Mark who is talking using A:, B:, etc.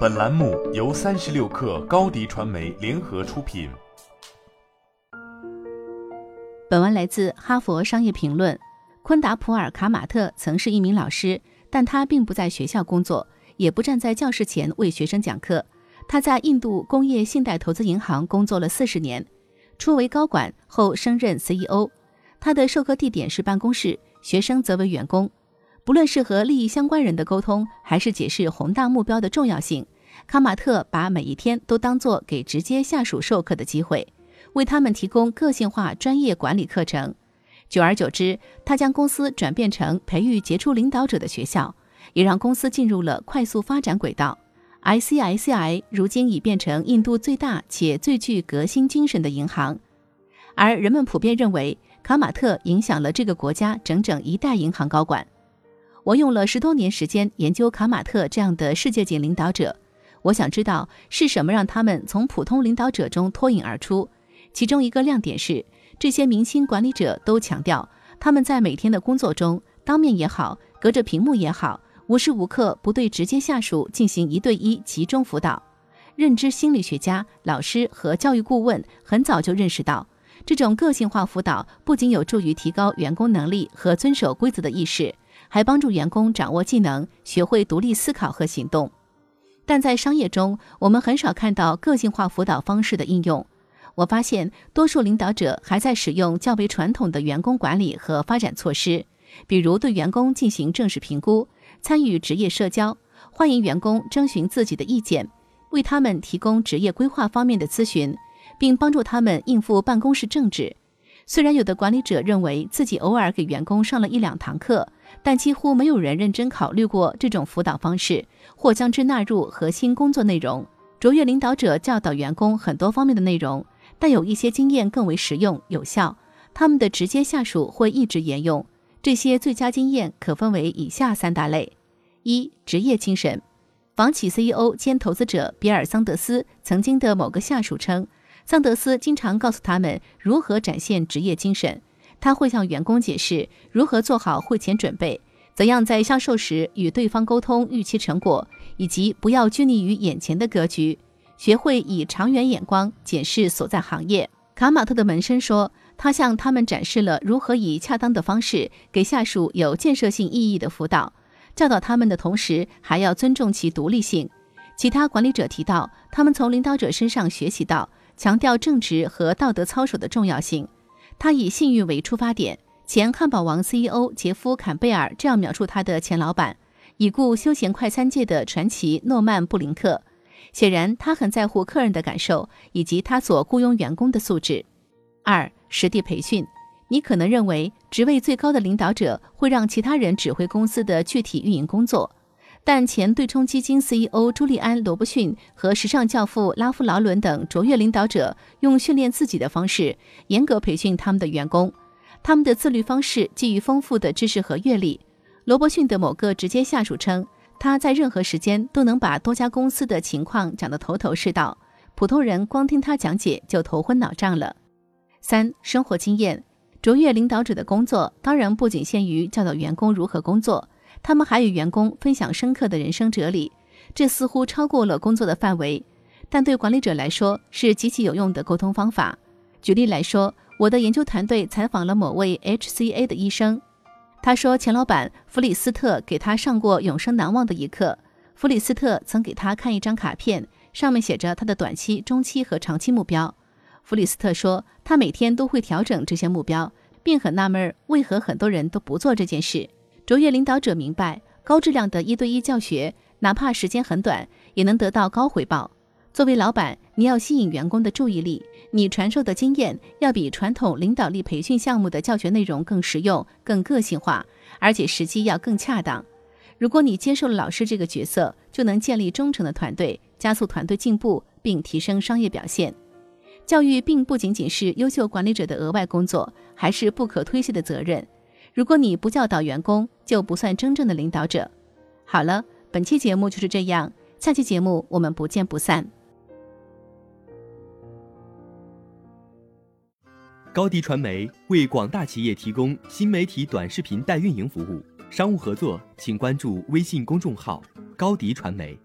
A: 本栏目由三十六氪高低传媒联合出品。
B: 本文来自《哈佛商业评论》。昆达普尔·卡马特曾是一名老师，但他并不在学校工作，也不站在教室前为学生讲课。他在印度工业信贷投资银行工作了四十年，初为高管，后升任 CEO。他的授课地点是办公室，学生则为员工。不论是和利益相关人的沟通，还是解释宏大目标的重要性，卡马特把每一天都当作给直接下属授课的机会，为他们提供个性化专业管理课程。久而久之，他将公司转变成培育杰出领导者的学校，也让公司进入了快速发展轨道。ICICI 如今已变成印度最大且最具革新精神的银行，而人们普遍认为卡马特影响了这个国家整整一代银行高管。我用了十多年时间研究卡马特这样的世界级领导者，我想知道是什么让他们从普通领导者中脱颖而出。其中一个亮点是，这些明星管理者都强调他们在每天的工作中，当面也好，隔着屏幕也好，无时无刻不对直接下属进行一对一集中辅导。认知心理学家、老师和教育顾问很早就认识到，这种个性化辅导不仅有助于提高员工能力和遵守规则的意识。还帮助员工掌握技能，学会独立思考和行动。但在商业中，我们很少看到个性化辅导方式的应用。我发现，多数领导者还在使用较为传统的员工管理和发展措施，比如对员工进行正式评估、参与职业社交、欢迎员工征询自己的意见、为他们提供职业规划方面的咨询，并帮助他们应付办公室政治。虽然有的管理者认为自己偶尔给员工上了一两堂课，但几乎没有人认真考虑过这种辅导方式，或将之纳入核心工作内容。卓越领导者教导员工很多方面的内容，但有一些经验更为实用有效，他们的直接下属会一直沿用。这些最佳经验可分为以下三大类：一、职业精神。房企 CEO 兼投资者比尔·桑德斯曾经的某个下属称。桑德斯经常告诉他们如何展现职业精神。他会向员工解释如何做好会前准备，怎样在销售时与对方沟通预期成果，以及不要拘泥于眼前的格局，学会以长远眼光检视所在行业。卡马特的门生说，他向他们展示了如何以恰当的方式给下属有建设性意义的辅导，教导他们的同时还要尊重其独立性。其他管理者提到，他们从领导者身上学习到。强调正直和道德操守的重要性。他以信誉为出发点。前汉堡王 CEO 杰夫·坎贝尔这样描述他的前老板，已故休闲快餐界的传奇诺曼·布林克。显然，他很在乎客人的感受以及他所雇佣员工的素质。二、实地培训。你可能认为，职位最高的领导者会让其他人指挥公司的具体运营工作。但前对冲基金 CEO 朱利安·罗伯逊和时尚教父拉夫·劳伦等卓越领导者用训练自己的方式严格培训他们的员工。他们的自律方式基于丰富的知识和阅历。罗伯逊的某个直接下属称，他在任何时间都能把多家公司的情况讲得头头是道，普通人光听他讲解就头昏脑胀了。三、生活经验。卓越领导者的工作当然不仅限于教导员工如何工作。他们还与员工分享深刻的人生哲理，这似乎超过了工作的范围，但对管理者来说是极其有用的沟通方法。举例来说，我的研究团队采访了某位 HCA 的医生，他说前老板弗里斯特给他上过永生难忘的一课。弗里斯特曾给他看一张卡片，上面写着他的短期、中期和长期目标。弗里斯特说，他每天都会调整这些目标，并很纳闷为何很多人都不做这件事。卓越领导者明白，高质量的一对一教学，哪怕时间很短，也能得到高回报。作为老板，你要吸引员工的注意力，你传授的经验要比传统领导力培训项目的教学内容更实用、更个性化，而且时机要更恰当。如果你接受了老师这个角色，就能建立忠诚的团队，加速团队进步，并提升商业表现。教育并不仅仅是优秀管理者的额外工作，还是不可推卸的责任。如果你不教导员工，就不算真正的领导者。好了，本期节目就是这样，下期节目我们不见不散。
C: 高迪传媒为广大企业提供新媒体短视频代运营服务，商务合作请关注微信公众号高迪传媒。